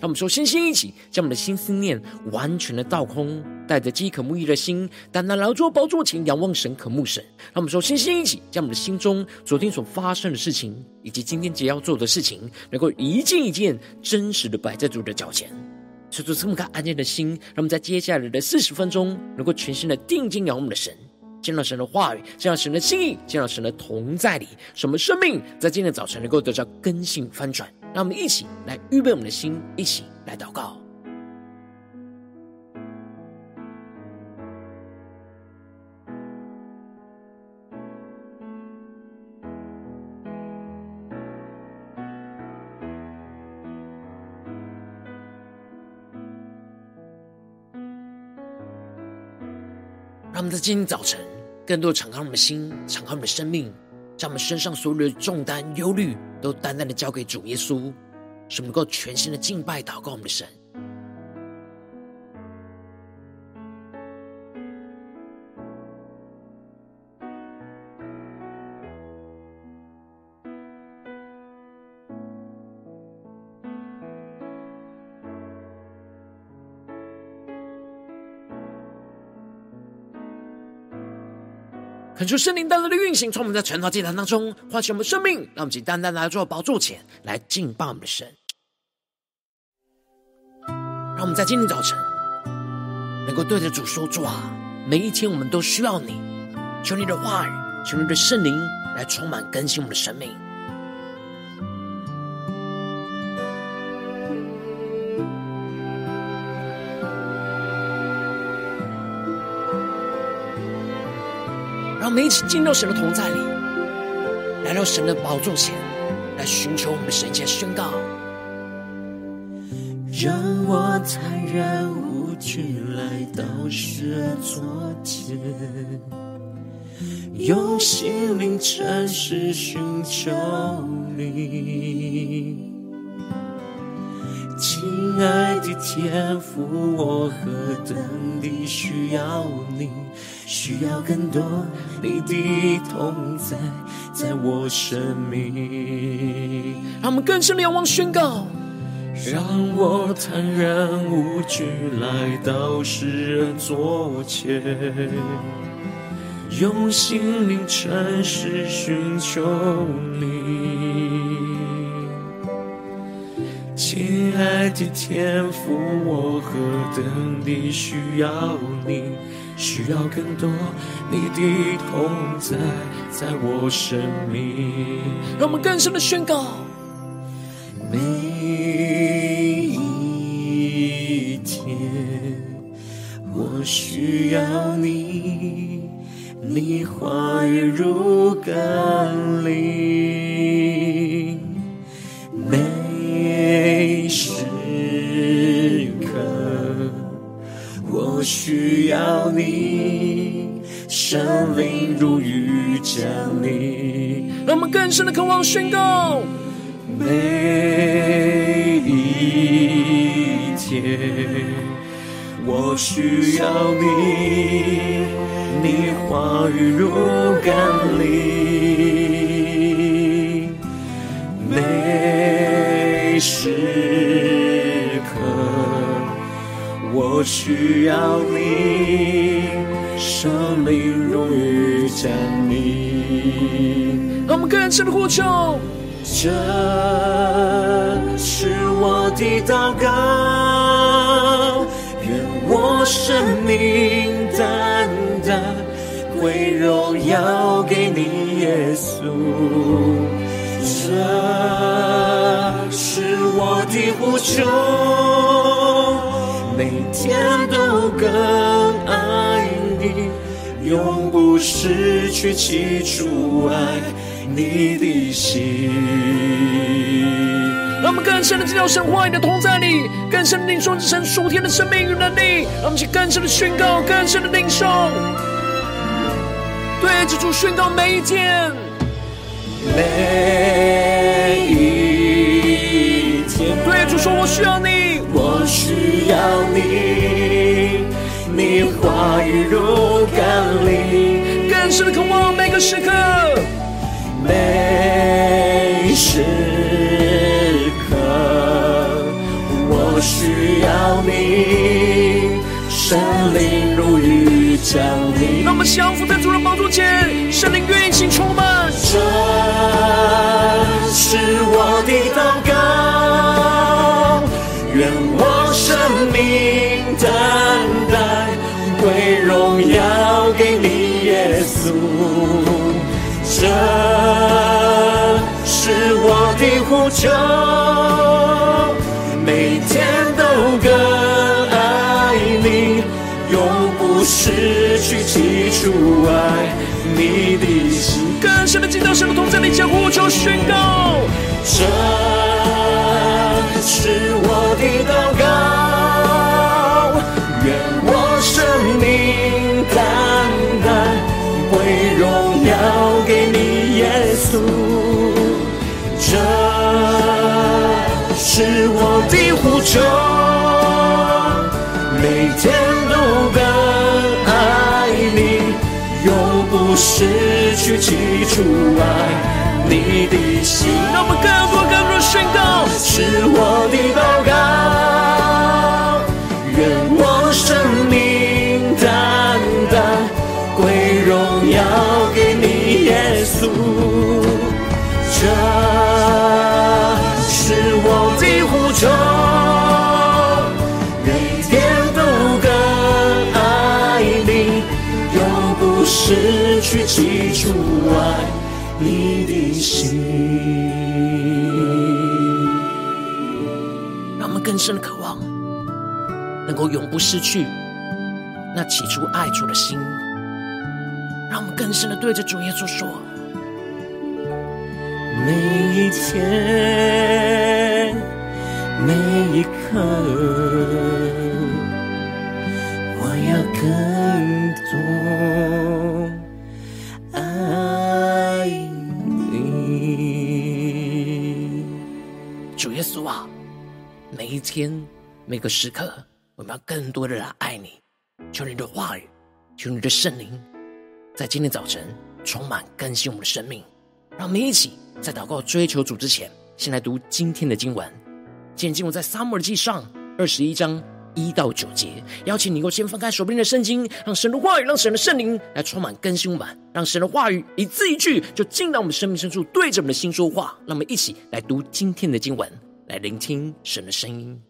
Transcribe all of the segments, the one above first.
让我们说，先先一起将我们的心思念完全的倒空，带着饥渴慕义的心，单单来到主宝座前仰望神，渴慕神。让我们说，先先一起将我们的心中昨天所发生的事情，以及今天即将要做的事情，能够一件一件真实的摆在主的脚前。求主赐我们安静的心，让我们在接下来的四十分钟，能够全心的定睛仰望我们的神。见到神的话语，见到神的心意，见到神的同在里，使我们生命在今天早晨能够得到更新翻转。让我们一起来预备我们的心，一起来祷告。让我们在今天早晨，更多敞开我们的心，敞开我们的生命，将我们身上所有的重担、忧虑，都淡淡的交给主耶稣，使我们能够全心的敬拜、祷告我们的神。求圣灵带来的运行，从我们在晨祷祭坛当中唤醒我们生命，让我们以单单来做宝座前来敬拜我们的神。让我们在今天早晨能够对着主说：“主啊，每一天我们都需要你，求你的话语，求你的圣灵来充满更新我们的生命。”们一起进入神的同在里，来到神的宝座前，来寻求我们神，前宣告：让我坦然无惧来到神座前，用心灵诚实寻求你。亲爱的天父，我何等地需要你，需要更多你的同在，在我生命。让我们更深的仰望宣告，让我坦然无惧来到世人座前，用心灵诚实寻求你。亲爱的天父，我何等地需要你，需要更多你的同在，在我生命。让我们更深的宣告，每一天我需要你，你话语如甘霖。需要你，生命如雨降临。让我们更深的渴望宣告，每一天，我需要你，你话语如甘霖。时我需要你，生命如雨降临。让我们更深的呼求，这是我的祷告，愿我生命单单归荣耀给你，耶稣。这是我的呼求，天都更爱你，永不失去起初爱你的心。让我们更深的进入神话语的同在里，更深的领受神属天的生命与能力。让我们去更深的宣告，更深的领受。对对着主宣告每一天，每一天。对主说：“我需要你，我需要，你话语如甘霖，更深的渴望每个时刻，每时刻，我需要你，圣灵如雨降临。让我们降服在主的宝座前，圣灵运行充满。这是我的祷告，愿我生命耶稣。这是我的呼求，每天都更爱你，永不失去起初爱你的心。更深的进到神的同在里，将呼求宣告。这起初爱你的心。让我们更多、更多宣告，是我的祷告，愿我生命单单归荣耀给你，耶稣。这更深的渴望，能够永不失去那起初爱主的心。让我们更深的对着主耶稣说。每一天，每一刻，我要更多每一天每个时刻，我们要更多的来爱你。求你的话语，求你的圣灵，在今天早晨充满更新我们的生命。让我们一起在祷告追求主之前，先来读今天的经文。今天经文在撒母耳记上二十一章一到九节。邀请你够先翻开手边的圣经，让神的话语，让神的圣灵来充满更新我们，让神的话语一字一句就进到我们生命深处，对着我们的心说话。让我们一起来读今天的经文，来聆听神的声音。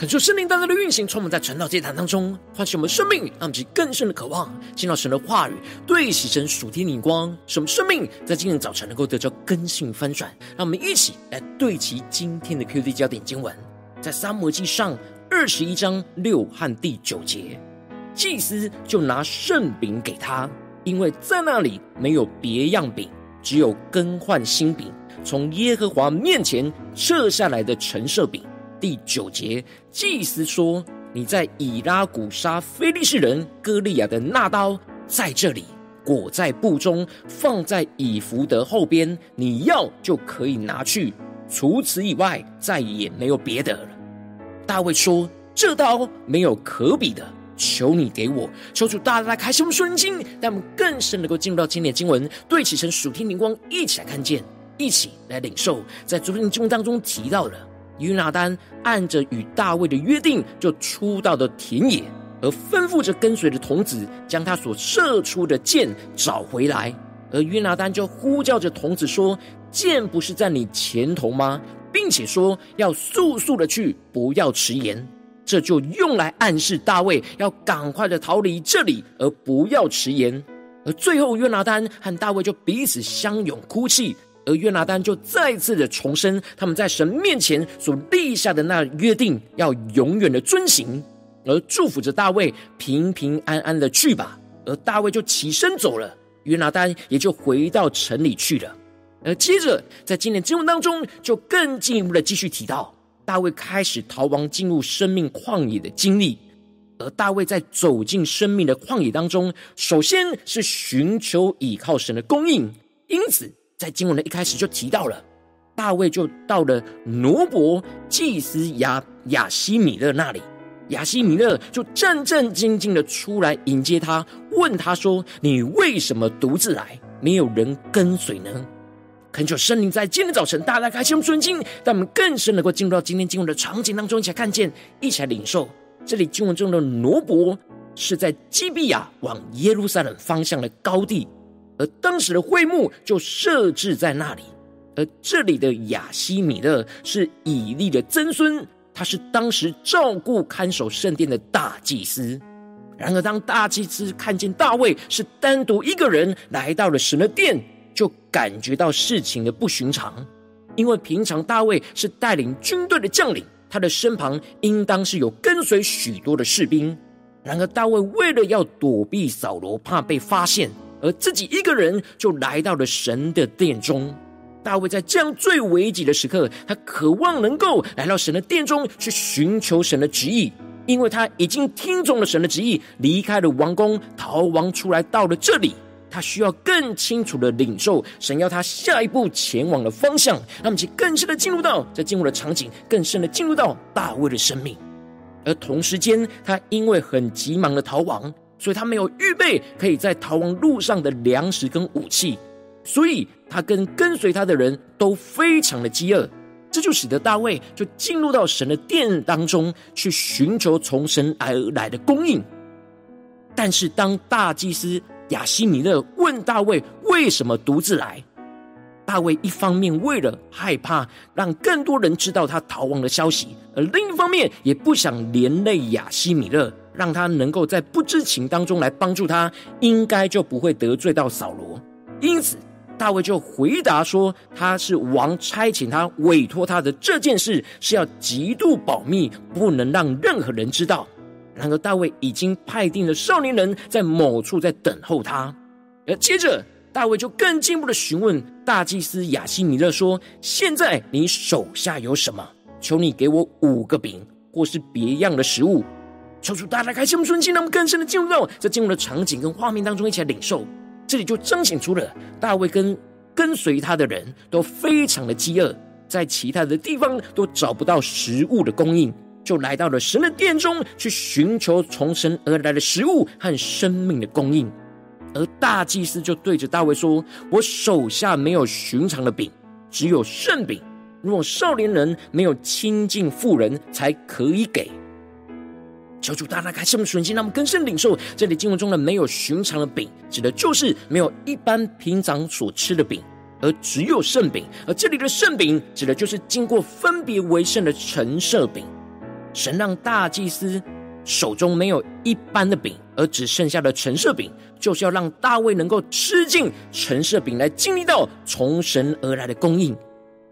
恳求圣灵单单的运行，充满在传道祭坛当中，唤醒我们生命，让我们更深的渴望见到神的话语，对齐神属天灵光，使我们生命在今天早晨能够得到更新翻转。让我们一起来对齐今天的 QD 焦点经文，在撒母耳记上二十一章六和第九节，祭司就拿圣饼给他，因为在那里没有别样饼，只有更换新饼，从耶和华面前撤下来的陈设饼。第九节，祭司说：“你在以拉古杀非利士人歌利亚的那刀，在这里裹在布中，放在以弗得后边。你要就可以拿去。除此以外，再也没有别的了。”大卫说：“这刀没有可比的，求你给我。求主大大来开启我们属灵经，让我们更深能够进入到今天的经文，对齐成属天灵光，一起来看见，一起来领受。在昨天的经文当中提到了。约拿单按着与大卫的约定，就出到的田野，而吩咐着跟随的童子将他所射出的箭找回来。而约拿单就呼叫着童子说：“箭不是在你前头吗？并且说要速速的去，不要迟延。”这就用来暗示大卫要赶快的逃离这里，而不要迟延。而最后，约拿单和大卫就彼此相拥哭泣。而约拿单就再次的重申他们在神面前所立下的那约定，要永远的遵行，而祝福着大卫平平安安的去吧。而大卫就起身走了，约拿单也就回到城里去了。而接着在今天经文当中，就更进一步的继续提到，大卫开始逃亡进入生命旷野的经历。而大卫在走进生命的旷野当中，首先是寻求倚靠神的供应，因此。在经文的一开始就提到了，大卫就到了挪伯祭司亚亚西米勒那里，亚西米勒就战战兢兢的出来迎接他，问他说：“你为什么独自来？没有人跟随呢？”恳求圣灵在今天早晨大大开启我们属灵，让我们更深能够进入到今天经文的场景当中，一起来看见，一起来领受。这里经文中的挪伯是在基比亚往耶路撒冷方向的高地。而当时的会幕就设置在那里，而这里的亚希米勒是以利的曾孙，他是当时照顾看守圣殿的大祭司。然而，当大祭司看见大卫是单独一个人来到了神的殿，就感觉到事情的不寻常，因为平常大卫是带领军队的将领，他的身旁应当是有跟随许多的士兵。然而，大卫为了要躲避扫罗，怕被发现。而自己一个人就来到了神的殿中。大卫在这样最危急的时刻，他渴望能够来到神的殿中去寻求神的旨意，因为他已经听从了神的旨意，离开了王宫，逃亡出来到了这里。他需要更清楚的领受神要他下一步前往的方向，让我们更深的进入到在进入的场景，更深的进入到大卫的生命。而同时间，他因为很急忙的逃亡。所以他没有预备可以在逃亡路上的粮食跟武器，所以他跟跟随他的人都非常的饥饿，这就使得大卫就进入到神的殿当中去寻求从神而来的供应。但是当大祭司亚希米勒问大卫为什么独自来，大卫一方面为了害怕让更多人知道他逃亡的消息，而另一方面也不想连累亚希米勒。让他能够在不知情当中来帮助他，应该就不会得罪到扫罗。因此，大卫就回答说：“他是王差遣他委托他的这件事是要极度保密，不能让任何人知道。”然而，大卫已经派定了少年人在某处在等候他。而接着，大卫就更进一步的询问大祭司亚希米勒说：“现在你手下有什么？求你给我五个饼，或是别样的食物。”求主大家开心、不顺心，让我们更深的进入到在进入的场景跟画面当中，一起来领受。这里就彰显出了大卫跟跟随他的人都非常的饥饿，在其他的地方都找不到食物的供应，就来到了神的殿中去寻求从神而来的食物和生命的供应。而大祭司就对着大卫说：“我手下没有寻常的饼，只有圣饼。若少年人没有亲近妇人，才可以给。”求主大大开启我们属灵心，让我们更深领受这里经文中的没有寻常的饼，指的就是没有一般平常所吃的饼，而只有圣饼。而这里的圣饼，指的就是经过分别为圣的陈设饼。神让大祭司手中没有一般的饼，而只剩下了陈设饼，就是要让大卫能够吃尽陈设饼，来经历到从神而来的供应。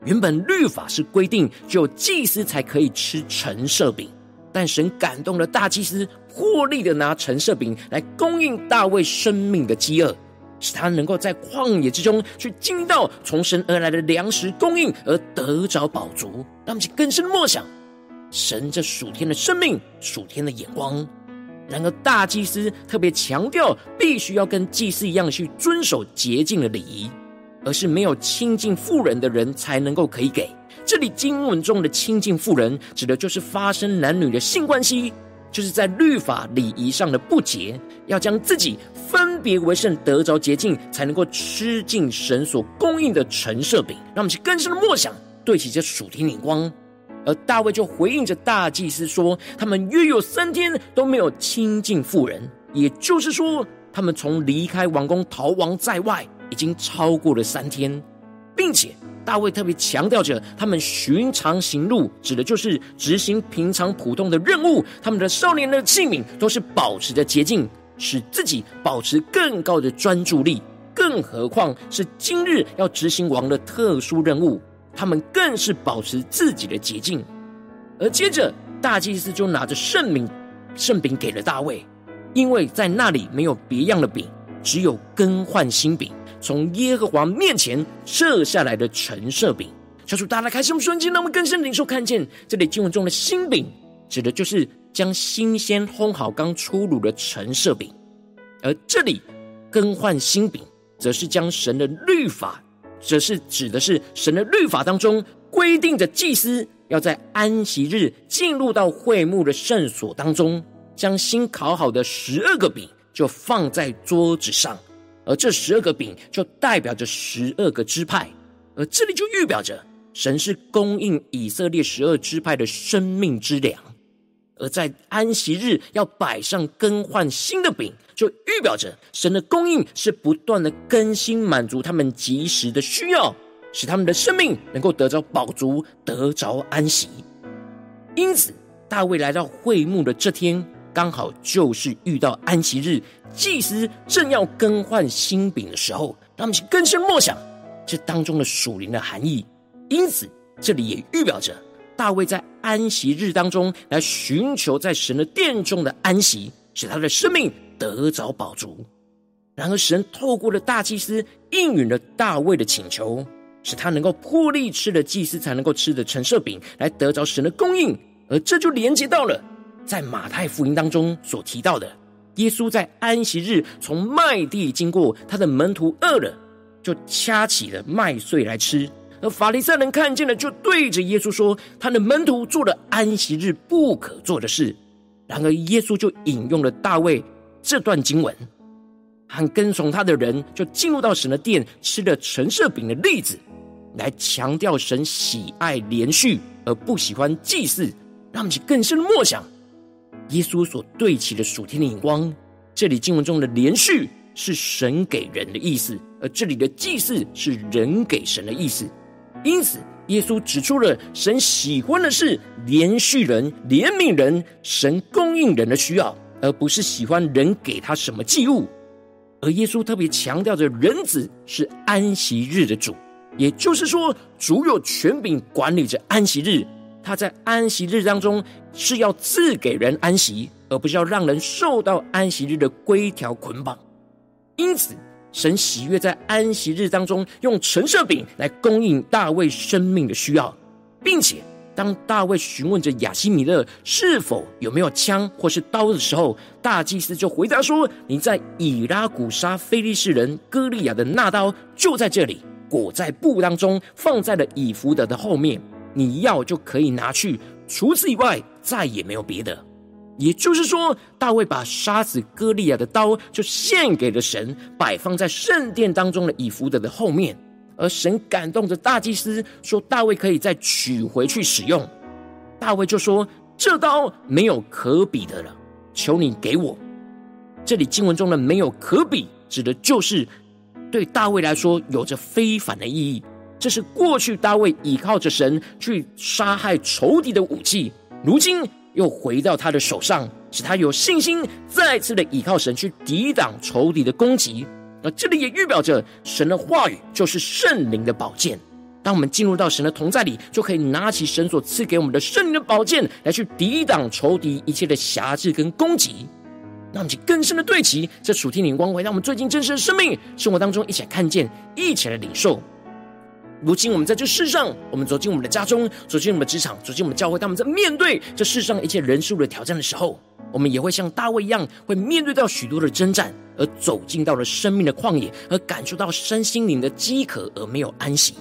原本律法是规定只有祭司才可以吃陈设饼，但神感动了大祭司，破例的拿陈设饼来供应大卫生命的饥饿，使他能够在旷野之中去经历到从神而来的粮食供应，而得着饱足。让我们更深默想神这属天的生命、属天的眼光。然而，大祭司特别强调，必须要跟祭司一样去遵守洁净的礼仪。而是没有亲近妇人的人才能够可以给。这里经文中的亲近妇人，指的就是发生男女的性关系，就是在律法礼仪上的不洁，要将自己分别为圣，得着洁净，才能够吃尽神所供应的陈设饼。让我们去更深的默想，对齐这属天眼光。而大卫就回应着大祭司说：“他们约有三天都没有亲近妇人，也就是说，他们从离开王宫逃亡在外。”已经超过了三天，并且大卫特别强调着，他们寻常行路，指的就是执行平常普通的任务。他们的少年的器皿都是保持着洁净，使自己保持更高的专注力。更何况是今日要执行王的特殊任务，他们更是保持自己的洁净。而接着，大祭司就拿着圣饼，圣饼给了大卫，因为在那里没有别样的饼，只有更换新饼。从耶和华面前射下来的陈设饼，小主大家开始，我们瞬间，让我们更深领受看见这里经文中的新饼，指的就是将新鲜烘好刚出炉的陈设饼；而这里更换新饼，则是将神的律法，则是指的是神的律法当中规定的祭司要在安息日进入到会幕的圣所当中，将新烤好的十二个饼就放在桌子上。而这十二个饼就代表着十二个支派，而这里就预表着神是供应以色列十二支派的生命之粮。而在安息日要摆上更换新的饼，就预表着神的供应是不断的更新，满足他们即时的需要，使他们的生命能够得着饱足，得着安息。因此，大卫来到会幕的这天，刚好就是遇到安息日，祭司正要更换新饼的时候，他们去更深默想这当中的属灵的含义。因此，这里也预表着大卫在安息日当中来寻求在神的殿中的安息，使他的生命得着饱足。然而，神透过了大祭司应允了大卫的请求，使他能够破例吃了祭司才能够吃的陈设饼，来得着神的供应。而这就连接到了。在马太福音当中所提到的，耶稣在安息日从麦地经过，他的门徒饿了，就掐起了麦穗来吃。而法利赛人看见了，就对着耶稣说：“他的门徒做了安息日不可做的事。”然而耶稣就引用了大卫这段经文，和跟从他的人就进入到神的殿吃了陈设饼的例子，来强调神喜爱连续而不喜欢祭祀，让我们去更深的默想。耶稣所对齐的属天的眼光，这里经文中的连续是神给人的意思，而这里的祭祀是人给神的意思。因此，耶稣指出了神喜欢的是连续人、怜悯人、神供应人的需要，而不是喜欢人给他什么祭物。而耶稣特别强调着，人子是安息日的主，也就是说，主有权柄管理着安息日。他在安息日当中是要赐给人安息，而不是要让人受到安息日的规条捆绑。因此，神喜悦在安息日当中用陈设饼来供应大卫生命的需要，并且当大卫询问着亚希米勒是否有没有枪或是刀的时候，大祭司就回答说：“你在以拉古杀非利士人歌利亚的那刀就在这里，裹在布当中，放在了以弗得的后面。”你要就可以拿去，除此以外再也没有别的。也就是说，大卫把杀死歌利亚的刀就献给了神，摆放在圣殿当中的以弗得的后面。而神感动着大祭司，说大卫可以再取回去使用。大卫就说：“这刀没有可比的了，求你给我。”这里经文中的“没有可比”，指的就是对大卫来说有着非凡的意义。这是过去大卫倚靠着神去杀害仇敌的武器，如今又回到他的手上，使他有信心再次的倚靠神去抵挡仇敌的攻击。而这里也预表着神的话语就是圣灵的宝剑。当我们进入到神的同在里，就可以拿起神所赐给我们的圣灵的宝剑来去抵挡仇敌一切的辖制跟攻击。让我们去更深的对齐这属天的光辉，让我们最近真实的生命生活当中一起来看见，一起来领受。如今我们在这世上，我们走进我们的家中，走进我们的职场，走进我们的教会。当我们在面对这世上一切人数的挑战的时候，我们也会像大卫一样，会面对到许多的征战，而走进到了生命的旷野，而感受到身心灵的饥渴，而没有安息。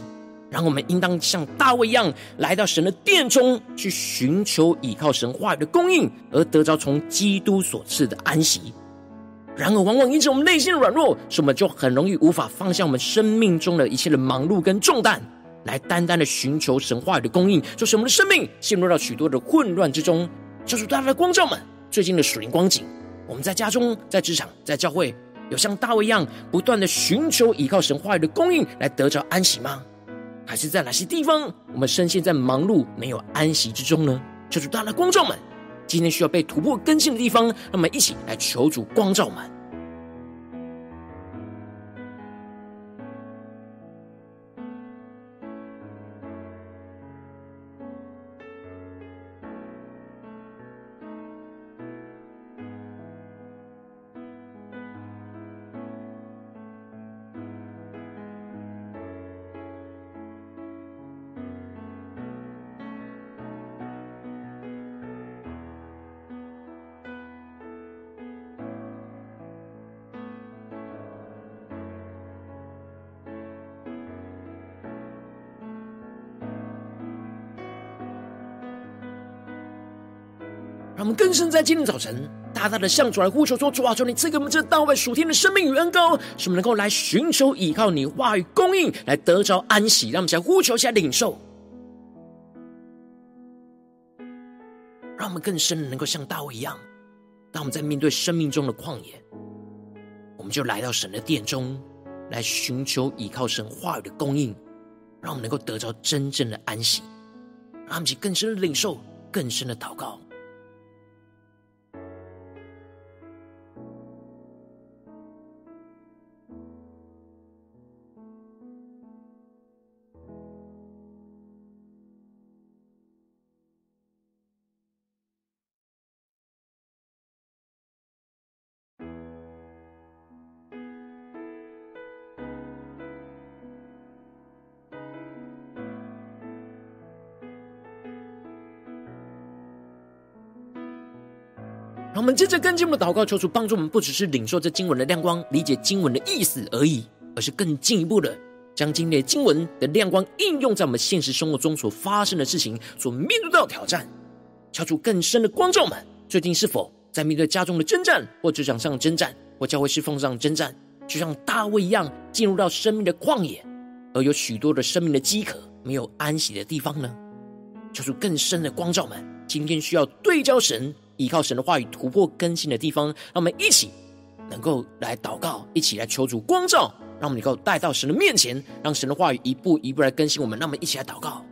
然后我们应当像大卫一样，来到神的殿中去寻求依靠神话语的供应，而得着从基督所赐的安息。然而，往往因此我们内心的软弱，使我们就很容易无法放下我们生命中的一切的忙碌跟重担，来单单的寻求神话语的供应，就使我们的生命陷入到许多的混乱之中。求主大大的光照们，最近的属灵光景，我们在家中、在职场、在教会，有像大卫一样不断的寻求依靠神话语的供应，来得着安息吗？还是在哪些地方，我们深陷在忙碌没有安息之中呢？求主大大的光照们。今天需要被突破更新的地方，让我们一起来求主光照满。更深在今天早晨，大大的向主来呼求说：主啊，求你赐给我们这大卫属天的生命与恩膏，使我们能够来寻求依靠你话语供应，来得着安息。让我们先呼求下领受，让我们更深的能够像大卫一样，当我们在面对生命中的旷野，我们就来到神的殿中，来寻求依靠神话语的供应，让我们能够得着真正的安息。让我们去更深的领受，更深的祷告。让我们接着跟进我们的祷告，求主帮助我们，不只是领受这经文的亮光，理解经文的意思而已，而是更进一步的将今天经文的亮光应用在我们现实生活中所发生的事情，所面对到的挑战，敲出更深的光照们。最近是否在面对家中的征战，或职场上的征战，或教会侍奉上的征战，就像大卫一样进入到生命的旷野，而有许多的生命的饥渴，没有安息的地方呢？敲出更深的光照们。今天需要对焦神。依靠神的话语突破更新的地方，让我们一起能够来祷告，一起来求主光照，让我们能够带到神的面前，让神的话语一步一步来更新我们。让我们一起来祷告。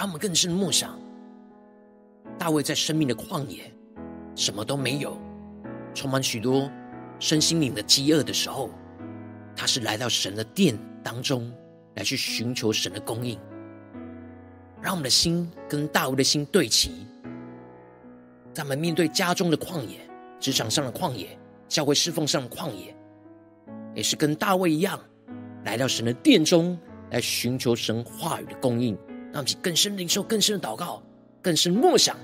让我们更深的默想，大卫在生命的旷野，什么都没有，充满许多身心灵的饥饿的时候，他是来到神的殿当中，来去寻求神的供应。让我们的心跟大卫的心对齐，在我们面对家中的旷野、职场上的旷野、教会侍奉上的旷野，也是跟大卫一样，来到神的殿中，来寻求神话语的供应。让我们更深领受、更深的祷告、更深默想，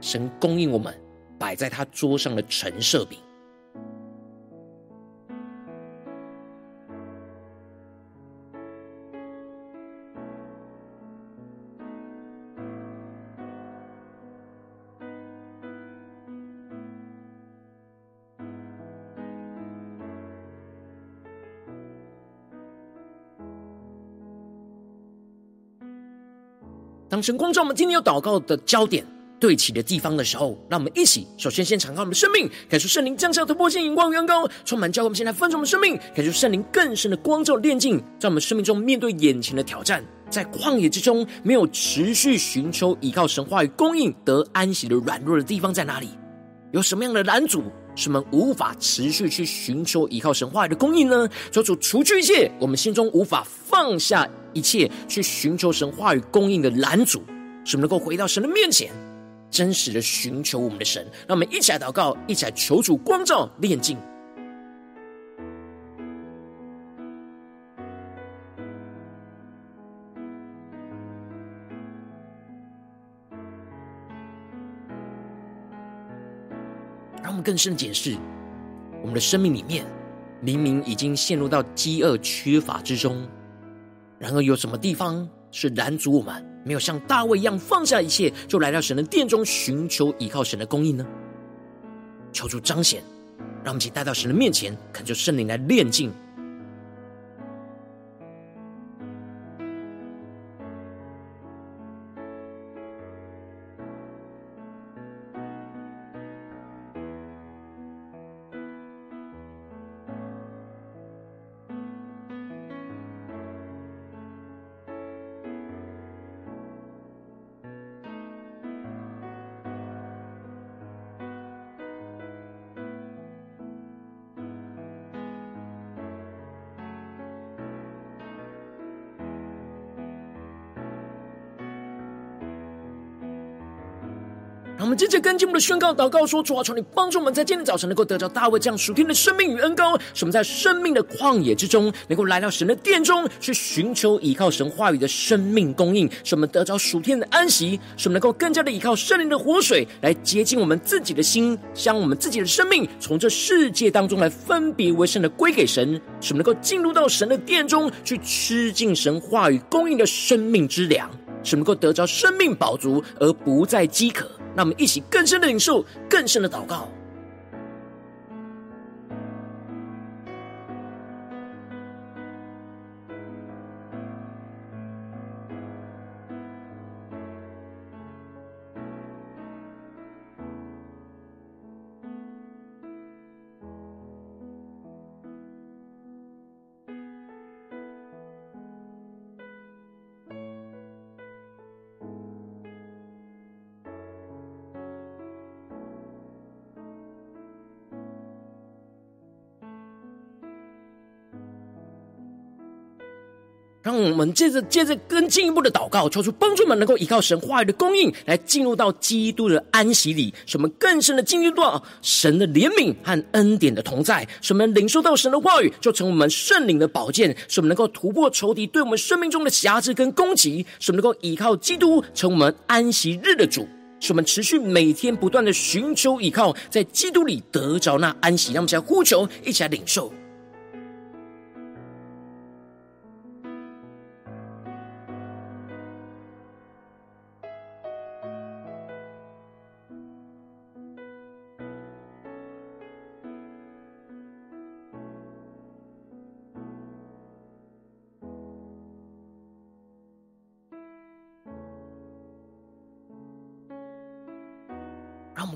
神供应我们摆在他桌上的陈设饼。神光照我们今天要祷告的焦点对齐的地方的时候，让我们一起首先先敞开我们的生命，感受圣灵降下突破性、眼光、远高，充满教会。我们现在分盛我们生命，感受圣灵更深的光照、炼净，在我们生命中面对眼前的挑战，在旷野之中没有持续寻求依靠神话语供应得安息的软弱的地方在哪里？有什么样的拦阻，使我们无法持续去寻求依靠神话语的供应呢？求主除去一切我们心中无法放下一切去寻求神话语供应的拦阻，使我们能够回到神的面前。真实的寻求我们的神，让我们一起来祷告，一起来求主光照炼净。让我们更深检视我们的生命里面，明明已经陷入到饥饿缺乏之中，然而有什么地方是拦阻我们？没有像大卫一样放下一切，就来到神的殿中寻求依靠神的供应呢？求主彰显，让我们一起带到神的面前，恳求圣灵来炼净。让我们接着跟进我们的宣告祷告说：主啊，求你帮助我们在今天早晨能够得着大卫这样属天的生命与恩膏，使我们在生命的旷野之中，能够来到神的殿中去寻求依靠神话语的生命供应，使我们得着属天的安息，使我们能够更加的依靠圣灵的活水来洁净我们自己的心，将我们自己的生命从这世界当中来分别为圣的归给神，使我们能够进入到神的殿中去吃尽神话语供应的生命之粮，使我们能够得着生命饱足而不再饥渴。让我们一起更深的领受，更深的祷告。我们接着接着更进一步的祷告，求主帮助们能够依靠神话语的供应，来进入到基督的安息里，使我们更深的进入到神的怜悯和恩典的同在，使我们领受到神的话语，就成我们圣灵的宝剑，使我们能够突破仇敌对我们生命中的辖制跟攻击，使我们能够依靠基督，成我们安息日的主，使我们持续每天不断的寻求依靠，在基督里得着那安息。让我们一起来呼求，一起来领受。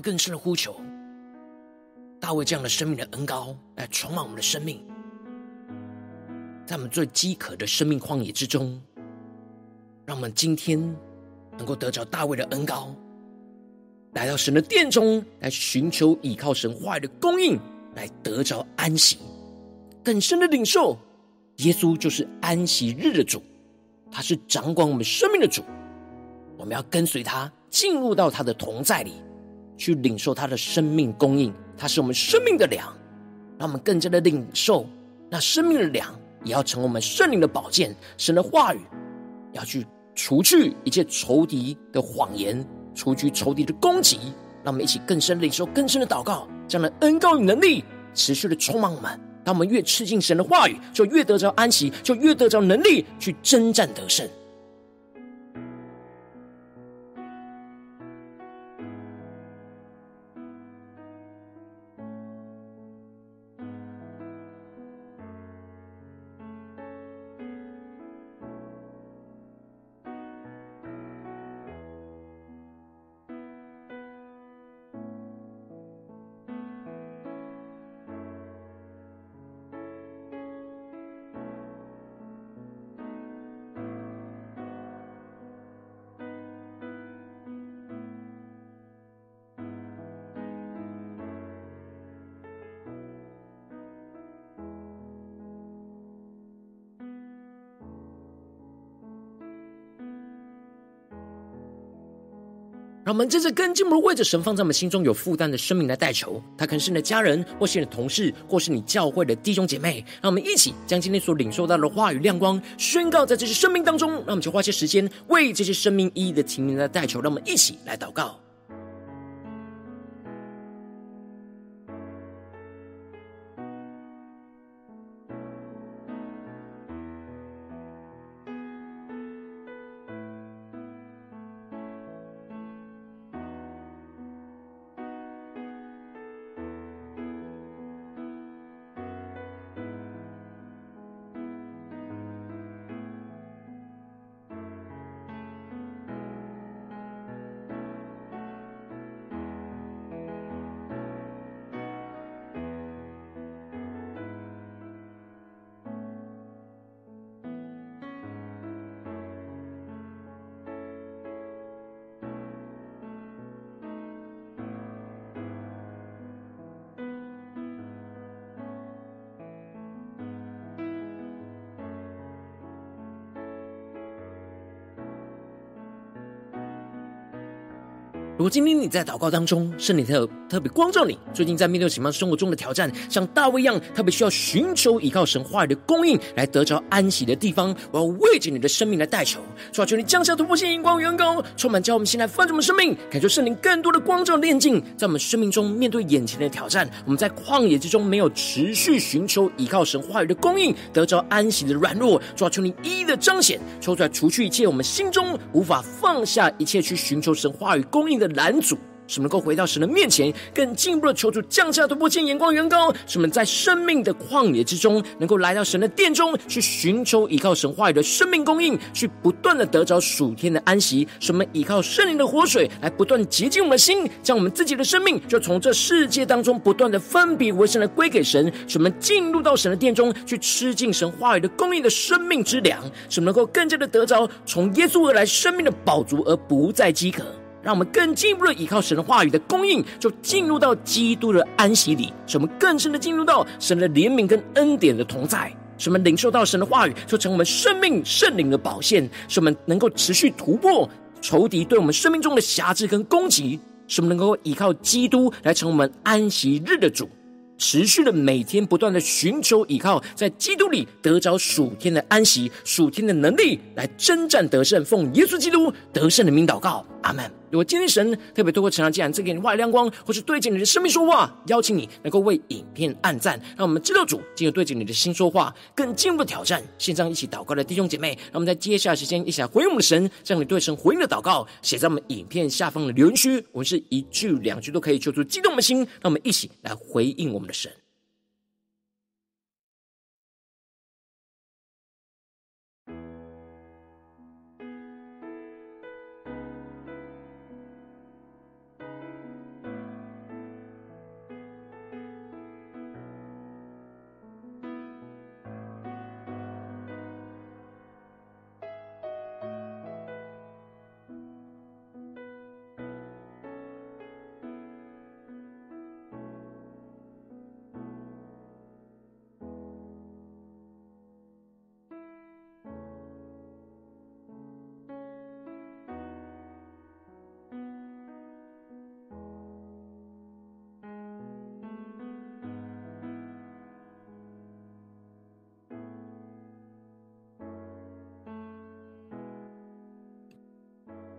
更深的呼求，大卫这样的生命的恩膏来充满我们的生命，在我们最饥渴的生命旷野之中，让我们今天能够得着大卫的恩膏，来到神的殿中来寻求倚靠神话语的供应，来得着安息，更深的领受耶稣就是安息日的主，他是掌管我们生命的主，我们要跟随他进入到他的同在里。去领受他的生命供应，他是我们生命的粮，让我们更加的领受那生命的粮，也要成为我们圣灵的宝剑。神的话语要去除去一切仇敌的谎言，除去仇敌的攻击。让我们一起更深的领受更深的祷告，这样的恩膏与能力持续的充满我们。当我们越吃进神的话语，就越得着安息，就越得着能力去征战得胜。让我们接着跟进一步为着神放在我们心中有负担的生命来代求，他可能是你的家人，或是你的同事，或是你教会的弟兄姐妹。让我们一起将今天所领受到的话语亮光宣告在这些生命当中。让我们就花些时间为这些生命意义的提名来代求。让我们一起来祷告。如今天你在祷告当中，圣灵特特别光照你，最近在面对什么样生活中的挑战，像大卫一样，特别需要寻求依靠神话语的供应来得着安息的地方，我要为着你的生命来代求，求求你降下突破性荧光，远高充满，叫我们先来翻转我们生命，感受圣灵更多的光照炼净，在我们生命中面对眼前的挑战，我们在旷野之中没有持续寻求依靠神话语的供应，得着安息的软弱，求求你一一的彰显，抽出来除去一切我们心中无法放下一切去寻求神话语供应的拦阻，使我们能够回到神的面前，更进一步的求主降下突破性眼光，远高，使我们在生命的旷野之中，能够来到神的殿中，去寻求依靠神话语的生命供应，去不断的得着属天的安息。使我们依靠圣灵的活水，来不断洁净我们的心，将我们自己的生命，就从这世界当中不断的分别为圣的归给神。使我们进入到神的殿中，去吃尽神话语的供应的生命之粮，使我们能够更加的得着从耶稣而来生命的饱足，而不再饥渴。让我们更进一步的依靠神的话语的供应，就进入到基督的安息里，使我们更深的进入到神的怜悯跟恩典的同在，使我们领受到神的话语，就成我们生命圣灵的宝线，使我们能够持续突破仇敌对我们生命中的辖制跟攻击，使我们能够依靠基督来成我们安息日的主。持续的每天不断的寻求依靠，在基督里得着属天的安息、属天的能力，来征战得胜。奉耶稣基督得胜的名祷告，阿门。如果今天神特别透过成长，既然赐给你话语亮光，或是对着你的生命说话，邀请你能够为影片按赞，让我们知道主进入对着你的心说话，更进一步的挑战。线上一起祷告的弟兄姐妹，让我们在接下来时间一起来回应我们的神，将你对神回应的祷告写在我们影片下方的留言区。我们是一句两句都可以求出激动的心，让我们一起来回应我们的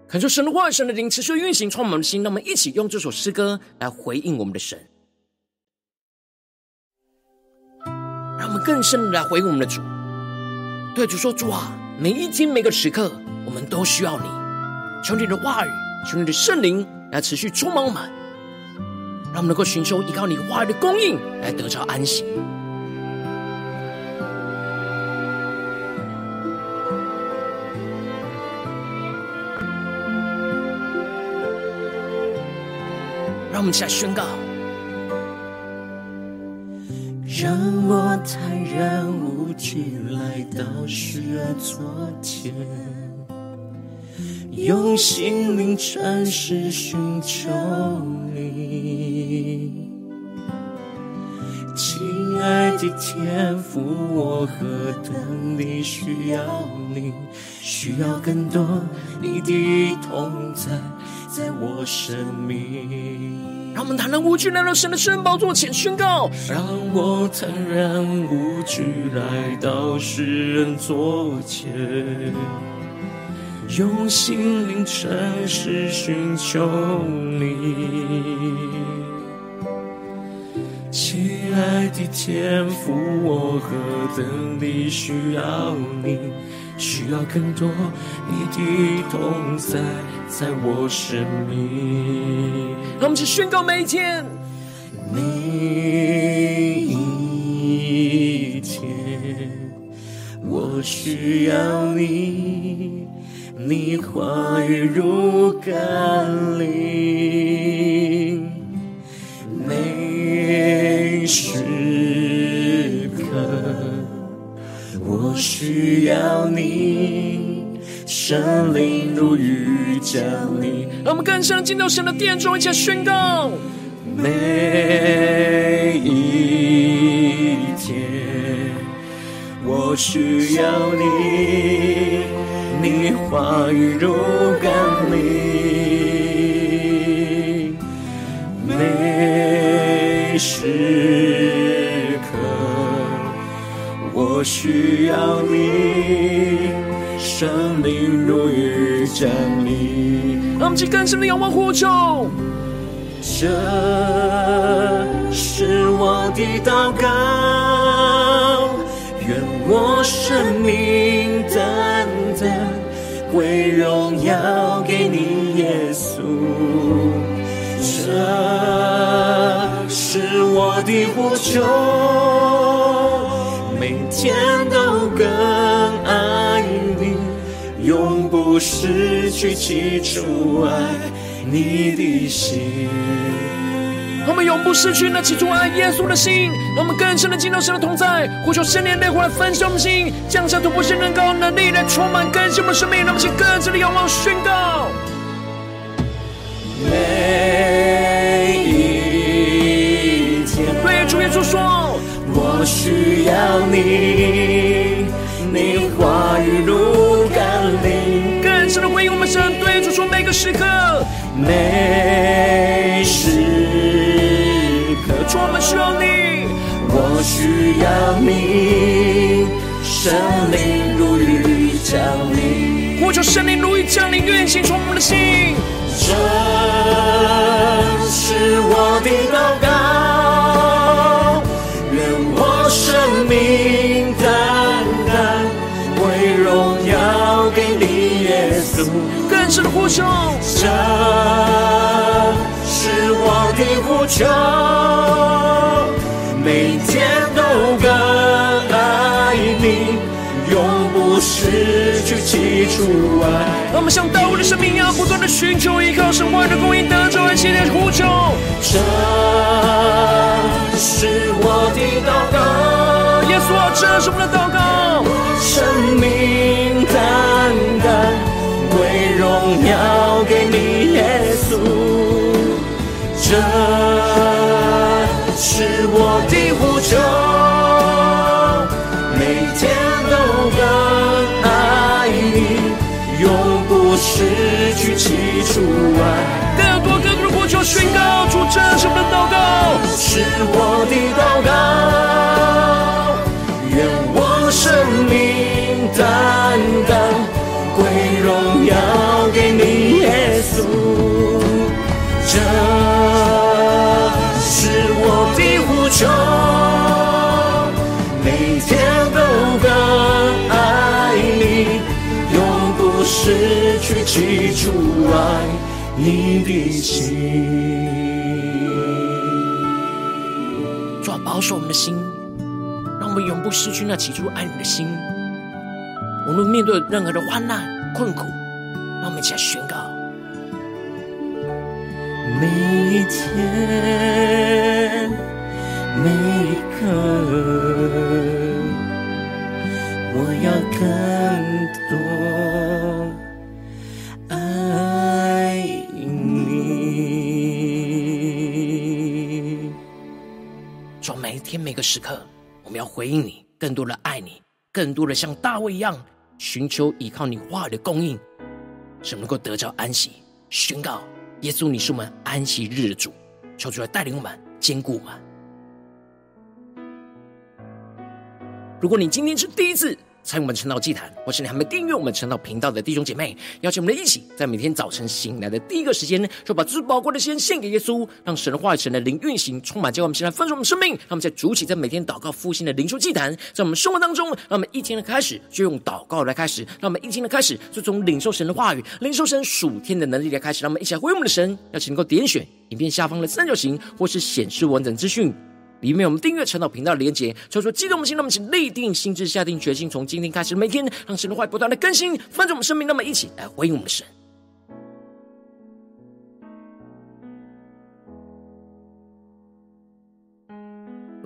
恳求神的话语、神的灵持续运行，充满我们的心。让我们一起用这首诗歌来回应我们的神，让我们更深的来回应我们的主。对主说：“主啊，每一天每个时刻，我们都需要你。求你的话语，求你的圣灵来持续充满我们，让我们能够寻求依靠你话语的供应，来得着安息。”们一起来宣告，让我坦然无惧来到施恩座前，用心灵诚实寻求你。亲爱的天父，我何等地需要你，需要更多你的同在。在我生命。让我们坦然无惧来到神的圣宝座前宣告，让我坦然无惧来到世人座前，用心灵诚实寻求你。亲爱的天父，我何等地需要你，需要更多你的同在，在我生命。让我们去宣告每一天，每一天，我需要你，你话语如甘霖。每时，我需要你，圣灵如雨降临。让我们更深进到神的殿中，一起宣告。每一天，我需要你，你话语如甘霖。每时刻，我需要你，生命如雨降临。让我们去更深的仰望呼求，这是我的祷告，愿我生命单单归荣耀给你，耶稣。这是我的呼求，每天都更爱你，永不失去起初爱你的心。我们永不失去那起初爱耶稣的心，让我们更深的进入神的同在，呼求圣灵内火来焚烧我们心，降下突破性能高能力来充满更新我们生命，让我们去更深的仰望宣告。需要你，你话语如甘霖。更深的回应我们神，对主说，每个时刻，每时刻，主我们需要你，我需要你，神灵如雨降临。呼求神灵如雨降临，愿行充满我们的心。这是我的祷告，生命单单归荣耀给你，耶稣。更深的呼求，这是我的呼求，每天都更爱你，永不失去起初爱。我们像大卫的生命一样，不断的寻求依靠神话的供应，得着安息的呼求。这是我的祷告，这是我们的祷告。生命单单归荣耀给你，耶稣。这是我的呼求，每天都更爱你。永不失去起初爱，更多更多的呼求宣告，主，这是我们的祷告，是我的祷告，荣耀给你，耶稣。这是我的呼求，每天都更爱你。永不失去起初爱你的心，主啊，保守我们的心，让我们永不失去那起初爱你的心。无论面对任何的患难困苦，让我们一起来宣告：每一天，每一刻。我要更多爱你。主，每一天每个时刻，我们要回应你，更多的爱你，更多的像大卫一样，寻求依靠你话语的供应，是能够得着安息。宣告：耶稣，你是我们安息日的主，求主来带领我们，坚固我们。如果你今天是第一次，参与我们晨祷祭坛，或是你还没订阅我们晨祷频道的弟兄姐妹，邀请我们一起，在每天早晨醒来的第一个时间，就把最宝贵的先献给耶稣，让神的话语、神的灵运行，充满教会。我们现在分盛我们生命，让我们在主起，在每天祷告复兴的灵修祭坛，在我们生活当中，让我们一天的开始就用祷告来开始，让我们一天的开始就从领受神的话语、领受神属天的能力来开始，让我们一起来回应我们的神。邀请能够点选影片下方的三角形，或是显示完整资讯。里面我们订阅陈祷频道的连结，求主激动的心，那么请立定心志，下定决心，从今天开始，每天让神的话不断的更新，翻转我们生命，那么一起来回应我们的神。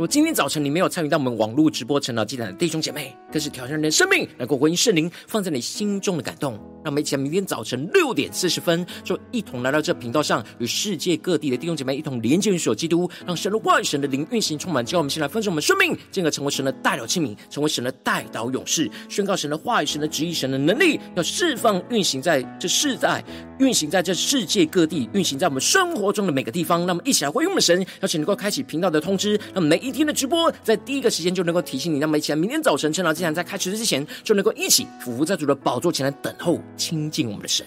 果今天早晨你没有参与到我们网络直播晨祷祭坛的弟兄姐妹，更是挑战你的生命，能够回应圣灵放在你心中的感动。让我们一起来，明天早晨六点四十分，就一同来到这频道上，与世界各地的弟兄姐妹一同连接于所基督，让神的话语、神的灵运行充满。叫我们先来分享我们生命，进而成为神的代表器皿，成为神的代祷勇士，宣告神的话语、神的旨意、神的能力，要释放运行在这世代，运行在这世界各地，运行在我们生活中的每个地方。那么一起来回应我们的神，邀请能够开启频道的通知，那么每一天的直播，在第一个时间就能够提醒你。那么，一起来，明天早晨晨祷祭坛在开始之前，就能够一起俯伏在主的宝座前来等候亲近我们的神。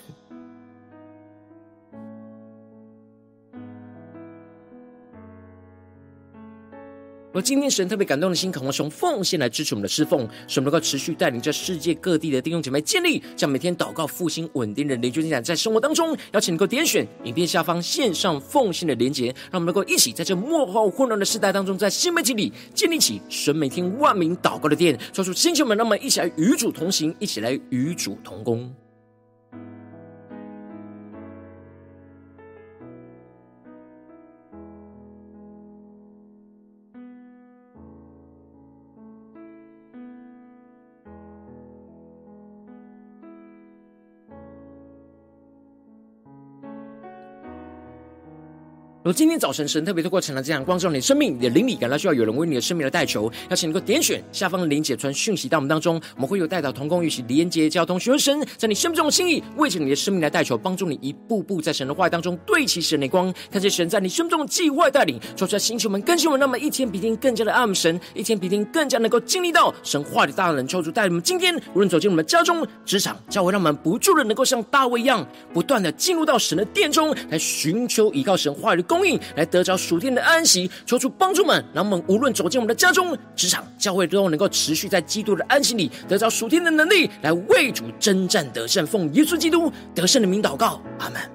而今天神特别感动的心，渴望从奉献来支持我们的侍奉，使我们能够持续带领着世界各地的弟兄姐妹建立，将每天祷告复兴稳定的灵修进展，在生活当中，邀请你能够点选影片下方线上奉献的连结，让我们能够一起在这末后混乱的时代当中，在新媒体里建立起神每天万名祷告的殿，说出星球们，让我们一起来与主同行，一起来与主同工。如今天早晨，神特别透过晨祷这样光照你的生命，你的灵里感到需要有人为你的生命来代求，邀请能够点选下方的连结传讯息到我们当中，我们会有代祷同工一起连接交通，寻求神在你生命中的心意，为着你的生命来代求，帮助你一步步在神的话语当中对齐神的光，看见神在你生命中的计划带领，说出来星球们更新我们，那么一天比一天更加的爱神，一天比一天更加能够经历到神话的大能，求主带领我们今天无论走进我们的家中、职场、教会，让我们不住的能够像大卫一样，不断的进入到神的殿中来寻求依靠神话语的供应，来得着。属天的安息，求主帮助们，让我们无论走进我们的家中、职场、教会，都能够持续在基督的安息里，得着属天的能力，来为主征战得胜，奉耶稣基督得胜的名祷告，阿门。